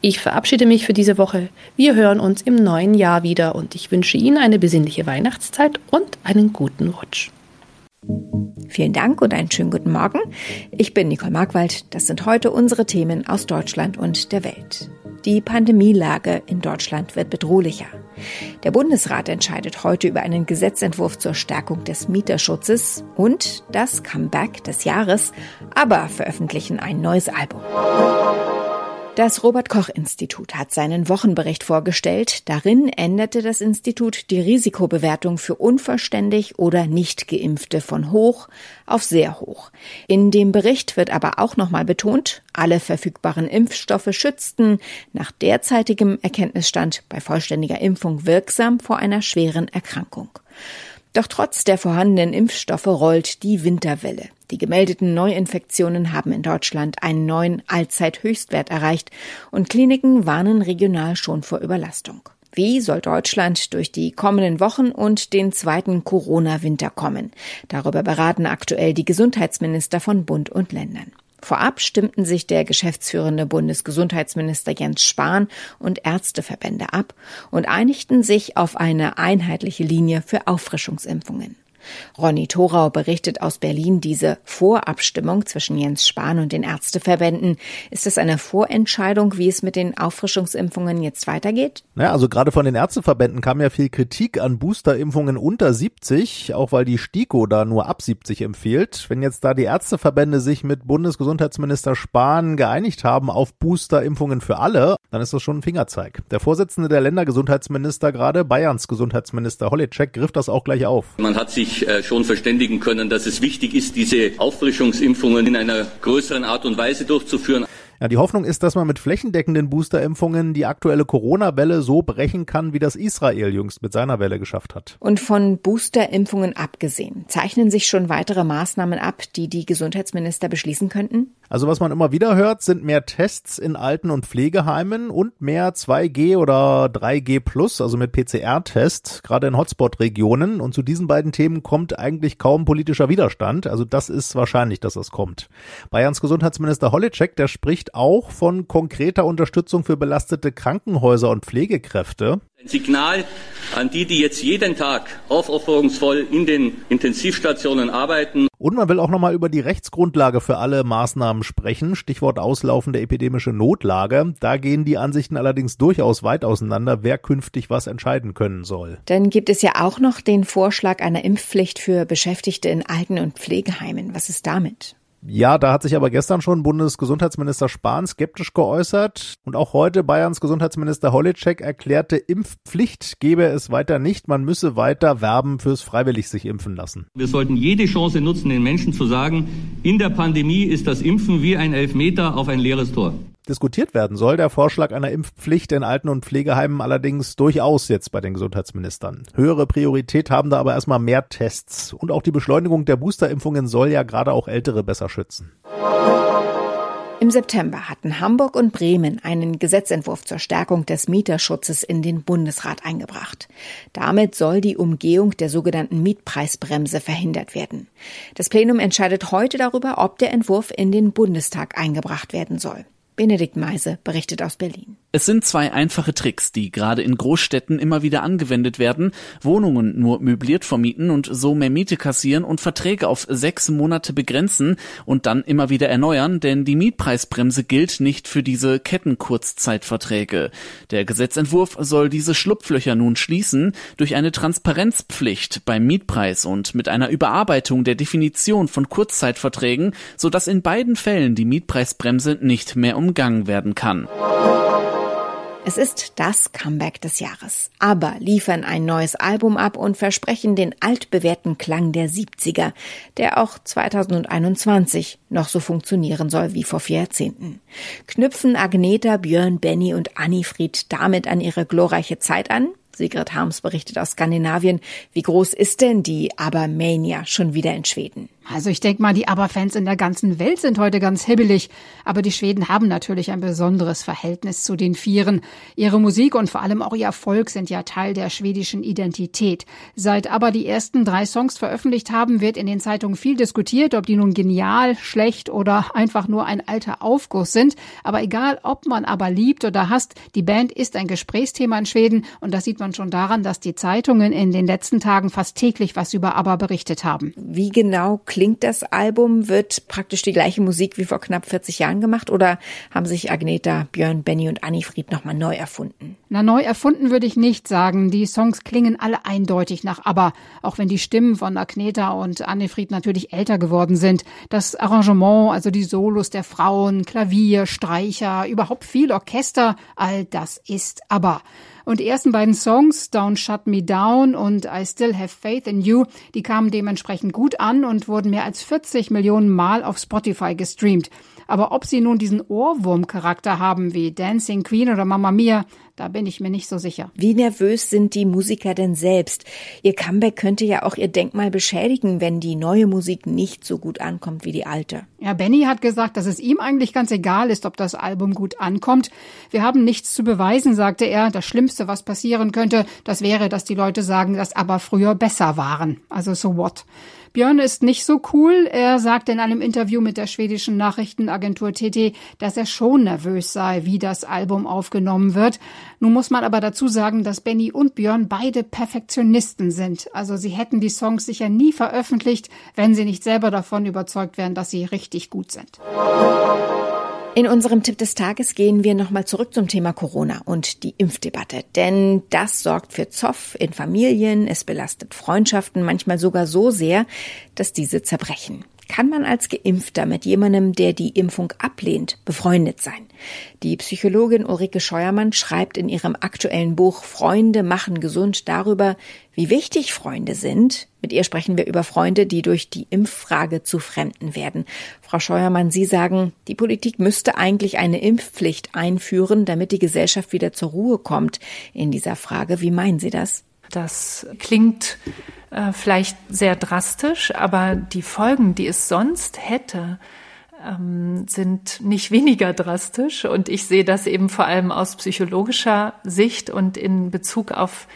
Ich verabschiede mich für diese Woche. Wir hören uns im neuen Jahr wieder und ich wünsche Ihnen eine besinnliche Weihnachtszeit und einen guten Rutsch. Vielen Dank und einen schönen guten Morgen. Ich bin Nicole Markwald. Das sind heute unsere Themen aus Deutschland und der Welt. Die Pandemielage in Deutschland wird bedrohlicher. Der Bundesrat entscheidet heute über einen Gesetzentwurf zur Stärkung des Mieterschutzes und das Comeback des Jahres, aber veröffentlichen ein neues Album. Das Robert Koch Institut hat seinen Wochenbericht vorgestellt. Darin änderte das Institut die Risikobewertung für unvollständig oder nicht geimpfte von hoch auf sehr hoch. In dem Bericht wird aber auch nochmal betont, alle verfügbaren Impfstoffe schützten nach derzeitigem Erkenntnisstand bei vollständiger Impfung wirksam vor einer schweren Erkrankung. Doch trotz der vorhandenen Impfstoffe rollt die Winterwelle. Die gemeldeten Neuinfektionen haben in Deutschland einen neuen Allzeithöchstwert erreicht und Kliniken warnen regional schon vor Überlastung. Wie soll Deutschland durch die kommenden Wochen und den zweiten Corona-Winter kommen? Darüber beraten aktuell die Gesundheitsminister von Bund und Ländern. Vorab stimmten sich der geschäftsführende Bundesgesundheitsminister Jens Spahn und Ärzteverbände ab und einigten sich auf eine einheitliche Linie für Auffrischungsimpfungen. Ronny Thorau berichtet aus Berlin diese Vorabstimmung zwischen Jens Spahn und den Ärzteverbänden. Ist es eine Vorentscheidung, wie es mit den Auffrischungsimpfungen jetzt weitergeht? Ja, also gerade von den Ärzteverbänden kam ja viel Kritik an Boosterimpfungen unter 70, auch weil die STIKO da nur ab 70 empfiehlt. Wenn jetzt da die Ärzteverbände sich mit Bundesgesundheitsminister Spahn geeinigt haben auf Boosterimpfungen für alle, dann ist das schon ein Fingerzeig. Der Vorsitzende der Ländergesundheitsminister gerade, Bayerns Gesundheitsminister Holitschek, griff das auch gleich auf. Man hat sich sich äh, schon verständigen können, dass es wichtig ist, diese Auffrischungsimpfungen in einer größeren Art und Weise durchzuführen. Ja, die Hoffnung ist, dass man mit flächendeckenden Boosterimpfungen die aktuelle Corona-Welle so brechen kann, wie das Israel jüngst mit seiner Welle geschafft hat. Und von Boosterimpfungen abgesehen, zeichnen sich schon weitere Maßnahmen ab, die die Gesundheitsminister beschließen könnten? Also was man immer wieder hört, sind mehr Tests in Alten- und Pflegeheimen und mehr 2G oder 3G Plus, also mit PCR-Tests, gerade in Hotspot-Regionen. Und zu diesen beiden Themen kommt eigentlich kaum politischer Widerstand. Also das ist wahrscheinlich, dass das kommt. Bayerns Gesundheitsminister Holitschek, der spricht auch von konkreter Unterstützung für belastete Krankenhäuser und Pflegekräfte. Ein Signal an die, die jetzt jeden Tag aufopferungsvoll in den Intensivstationen arbeiten. Und man will auch nochmal über die Rechtsgrundlage für alle Maßnahmen sprechen. Stichwort auslaufende epidemische Notlage. Da gehen die Ansichten allerdings durchaus weit auseinander, wer künftig was entscheiden können soll. Dann gibt es ja auch noch den Vorschlag einer Impfpflicht für Beschäftigte in Alten- und Pflegeheimen. Was ist damit? Ja, da hat sich aber gestern schon Bundesgesundheitsminister Spahn skeptisch geäußert. Und auch heute Bayerns Gesundheitsminister Holitschek erklärte, Impfpflicht gebe es weiter nicht, man müsse weiter werben fürs freiwillig sich impfen lassen. Wir sollten jede Chance nutzen, den Menschen zu sagen, in der Pandemie ist das Impfen wie ein Elfmeter auf ein leeres Tor diskutiert werden soll. Der Vorschlag einer Impfpflicht in Alten- und Pflegeheimen allerdings durchaus jetzt bei den Gesundheitsministern. Höhere Priorität haben da aber erstmal mehr Tests. Und auch die Beschleunigung der Boosterimpfungen soll ja gerade auch Ältere besser schützen. Im September hatten Hamburg und Bremen einen Gesetzentwurf zur Stärkung des Mieterschutzes in den Bundesrat eingebracht. Damit soll die Umgehung der sogenannten Mietpreisbremse verhindert werden. Das Plenum entscheidet heute darüber, ob der Entwurf in den Bundestag eingebracht werden soll. Benedikt Meise berichtet aus Berlin. Es sind zwei einfache Tricks, die gerade in Großstädten immer wieder angewendet werden. Wohnungen nur möbliert vermieten und so mehr Miete kassieren und Verträge auf sechs Monate begrenzen und dann immer wieder erneuern, denn die Mietpreisbremse gilt nicht für diese Kettenkurzzeitverträge. Der Gesetzentwurf soll diese Schlupflöcher nun schließen durch eine Transparenzpflicht beim Mietpreis und mit einer Überarbeitung der Definition von Kurzzeitverträgen, sodass in beiden Fällen die Mietpreisbremse nicht mehr umgangen werden kann. Es ist das Comeback des Jahres. Aber liefern ein neues Album ab und versprechen den altbewährten Klang der 70er, der auch 2021 noch so funktionieren soll wie vor vier Jahrzehnten. Knüpfen Agneta, Björn, Benny und Annifried damit an ihre glorreiche Zeit an? Sigrid Harms berichtet aus Skandinavien. Wie groß ist denn die Abermania schon wieder in Schweden? Also ich denke mal, die ABBA-Fans in der ganzen Welt sind heute ganz hibbelig. Aber die Schweden haben natürlich ein besonderes Verhältnis zu den Vieren. Ihre Musik und vor allem auch ihr Erfolg sind ja Teil der schwedischen Identität. Seit ABBA die ersten drei Songs veröffentlicht haben, wird in den Zeitungen viel diskutiert, ob die nun genial, schlecht oder einfach nur ein alter Aufguss sind. Aber egal, ob man ABBA liebt oder hasst, die Band ist ein Gesprächsthema in Schweden. Und das sieht man schon daran, dass die Zeitungen in den letzten Tagen fast täglich was über ABBA berichtet haben. Wie genau klingt das Album? Wird praktisch die gleiche Musik wie vor knapp 40 Jahren gemacht oder haben sich Agneta, Björn, Benny und Annifried nochmal neu erfunden? Na, neu erfunden würde ich nicht sagen. Die Songs klingen alle eindeutig nach ABBA, auch wenn die Stimmen von Agneta und Annifried natürlich älter geworden sind. Das Arrangement, also die Solos der Frauen, Klavier, Streicher, überhaupt viel Orchester, all das ist ABBA. Und die ersten beiden Songs, Don't Shut Me Down und I Still Have Faith in You, die kamen dementsprechend gut an und wurden mehr als 40 Millionen Mal auf Spotify gestreamt. Aber ob sie nun diesen Ohrwurmcharakter haben wie Dancing Queen oder Mamma Mia, da bin ich mir nicht so sicher. Wie nervös sind die Musiker denn selbst? Ihr Comeback könnte ja auch ihr Denkmal beschädigen, wenn die neue Musik nicht so gut ankommt wie die alte. Ja, Benny hat gesagt, dass es ihm eigentlich ganz egal ist, ob das Album gut ankommt. Wir haben nichts zu beweisen, sagte er. Das Schlimmste, was passieren könnte, das wäre, dass die Leute sagen, dass aber früher besser waren. Also so what? Björn ist nicht so cool. Er sagte in einem Interview mit der schwedischen Nachrichtenagentur TT, dass er schon nervös sei, wie das Album aufgenommen wird. Nun muss man aber dazu sagen, dass Benny und Björn beide Perfektionisten sind. Also sie hätten die Songs sicher nie veröffentlicht, wenn sie nicht selber davon überzeugt wären, dass sie richtig gut sind. In unserem Tipp des Tages gehen wir nochmal zurück zum Thema Corona und die Impfdebatte. Denn das sorgt für Zoff in Familien, es belastet Freundschaften manchmal sogar so sehr, dass diese zerbrechen kann man als Geimpfter mit jemandem, der die Impfung ablehnt, befreundet sein. Die Psychologin Ulrike Scheuermann schreibt in ihrem aktuellen Buch Freunde machen gesund darüber, wie wichtig Freunde sind. Mit ihr sprechen wir über Freunde, die durch die Impffrage zu Fremden werden. Frau Scheuermann, Sie sagen, die Politik müsste eigentlich eine Impfpflicht einführen, damit die Gesellschaft wieder zur Ruhe kommt in dieser Frage. Wie meinen Sie das? Das klingt äh, vielleicht sehr drastisch, aber die Folgen, die es sonst hätte, ähm, sind nicht weniger drastisch. Und ich sehe das eben vor allem aus psychologischer Sicht und in Bezug auf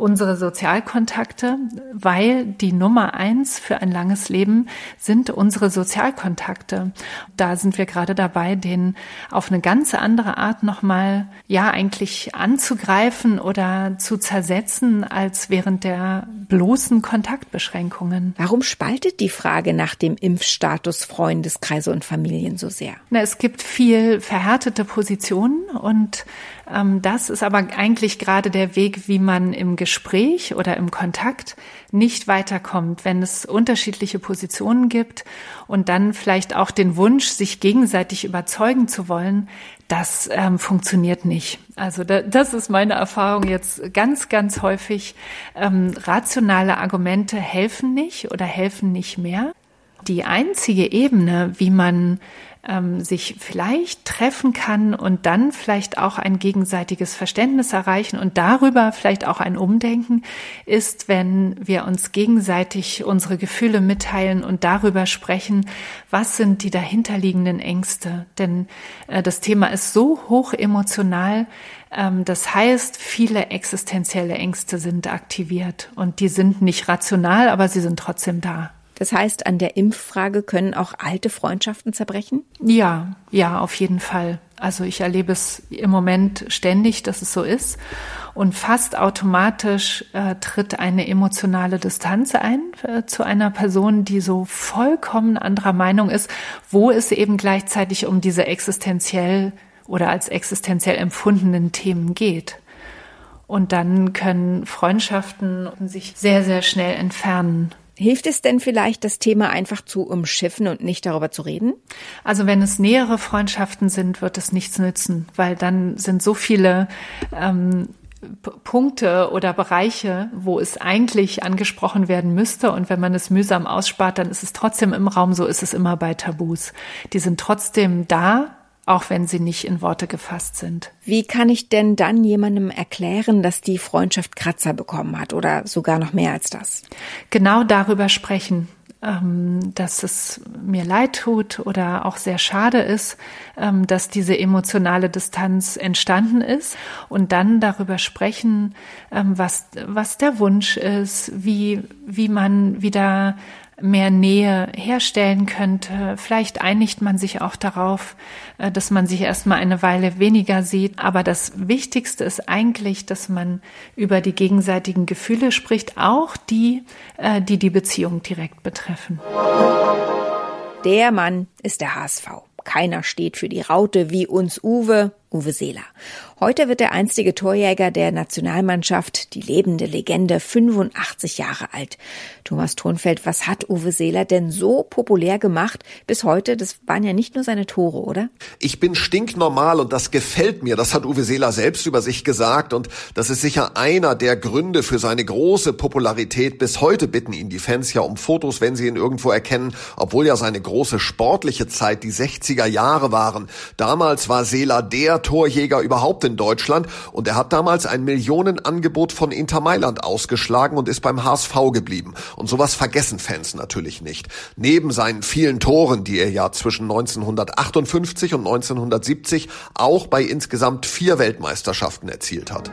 unsere Sozialkontakte, weil die Nummer eins für ein langes Leben sind unsere Sozialkontakte. Da sind wir gerade dabei, den auf eine ganz andere Art nochmal, ja, eigentlich anzugreifen oder zu zersetzen als während der bloßen Kontaktbeschränkungen. Warum spaltet die Frage nach dem Impfstatus Freundeskreise und Familien so sehr? Na, es gibt viel verhärtete Positionen und das ist aber eigentlich gerade der Weg, wie man im Gespräch oder im Kontakt nicht weiterkommt, wenn es unterschiedliche Positionen gibt und dann vielleicht auch den Wunsch, sich gegenseitig überzeugen zu wollen, das ähm, funktioniert nicht. Also da, das ist meine Erfahrung jetzt ganz, ganz häufig. Ähm, rationale Argumente helfen nicht oder helfen nicht mehr. Die einzige Ebene, wie man ähm, sich vielleicht treffen kann und dann vielleicht auch ein gegenseitiges Verständnis erreichen und darüber vielleicht auch ein Umdenken ist, wenn wir uns gegenseitig unsere Gefühle mitteilen und darüber sprechen, was sind die dahinterliegenden Ängste. Denn äh, das Thema ist so hoch emotional, ähm, das heißt, viele existenzielle Ängste sind aktiviert und die sind nicht rational, aber sie sind trotzdem da. Das heißt, an der Impffrage können auch alte Freundschaften zerbrechen? Ja, ja, auf jeden Fall. Also ich erlebe es im Moment ständig, dass es so ist. Und fast automatisch äh, tritt eine emotionale Distanz ein äh, zu einer Person, die so vollkommen anderer Meinung ist, wo es eben gleichzeitig um diese existenziell oder als existenziell empfundenen Themen geht. Und dann können Freundschaften sich sehr, sehr schnell entfernen. Hilft es denn vielleicht, das Thema einfach zu umschiffen und nicht darüber zu reden? Also wenn es nähere Freundschaften sind, wird es nichts nützen, weil dann sind so viele ähm, Punkte oder Bereiche, wo es eigentlich angesprochen werden müsste. Und wenn man es mühsam ausspart, dann ist es trotzdem im Raum. So ist es immer bei Tabus. Die sind trotzdem da auch wenn sie nicht in Worte gefasst sind. Wie kann ich denn dann jemandem erklären, dass die Freundschaft Kratzer bekommen hat oder sogar noch mehr als das? Genau darüber sprechen ähm, dass es mir leid tut oder auch sehr schade ist, ähm, dass diese emotionale Distanz entstanden ist und dann darüber sprechen, ähm, was, was der Wunsch ist, wie, wie man wieder mehr Nähe herstellen könnte. Vielleicht einigt man sich auch darauf, äh, dass man sich erstmal eine Weile weniger sieht. Aber das Wichtigste ist eigentlich, dass man über die gegenseitigen Gefühle spricht, auch die, äh, die die Beziehung direkt betreffen. Der Mann ist der HSV. Keiner steht für die Raute wie uns Uwe, Uwe Seeler. Heute wird der einstige Torjäger der Nationalmannschaft, die lebende Legende, 85 Jahre alt. Thomas Thronfeld, was hat Uwe Seeler denn so populär gemacht bis heute? Das waren ja nicht nur seine Tore, oder? Ich bin stinknormal und das gefällt mir. Das hat Uwe Seeler selbst über sich gesagt und das ist sicher einer der Gründe für seine große Popularität. Bis heute bitten ihn die Fans ja um Fotos, wenn sie ihn irgendwo erkennen, obwohl ja seine große sportliche Zeit die 60er Jahre waren. Damals war Seeler der Torjäger überhaupt in Deutschland und er hat damals ein Millionenangebot von Inter Mailand ausgeschlagen und ist beim HSV geblieben. Und sowas vergessen Fans natürlich nicht. Neben seinen vielen Toren, die er ja zwischen 1958 und 1970 auch bei insgesamt vier Weltmeisterschaften erzielt hat.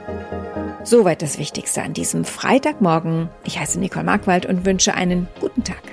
Soweit das Wichtigste an diesem Freitagmorgen. Ich heiße Nicole Markwald und wünsche einen guten Tag.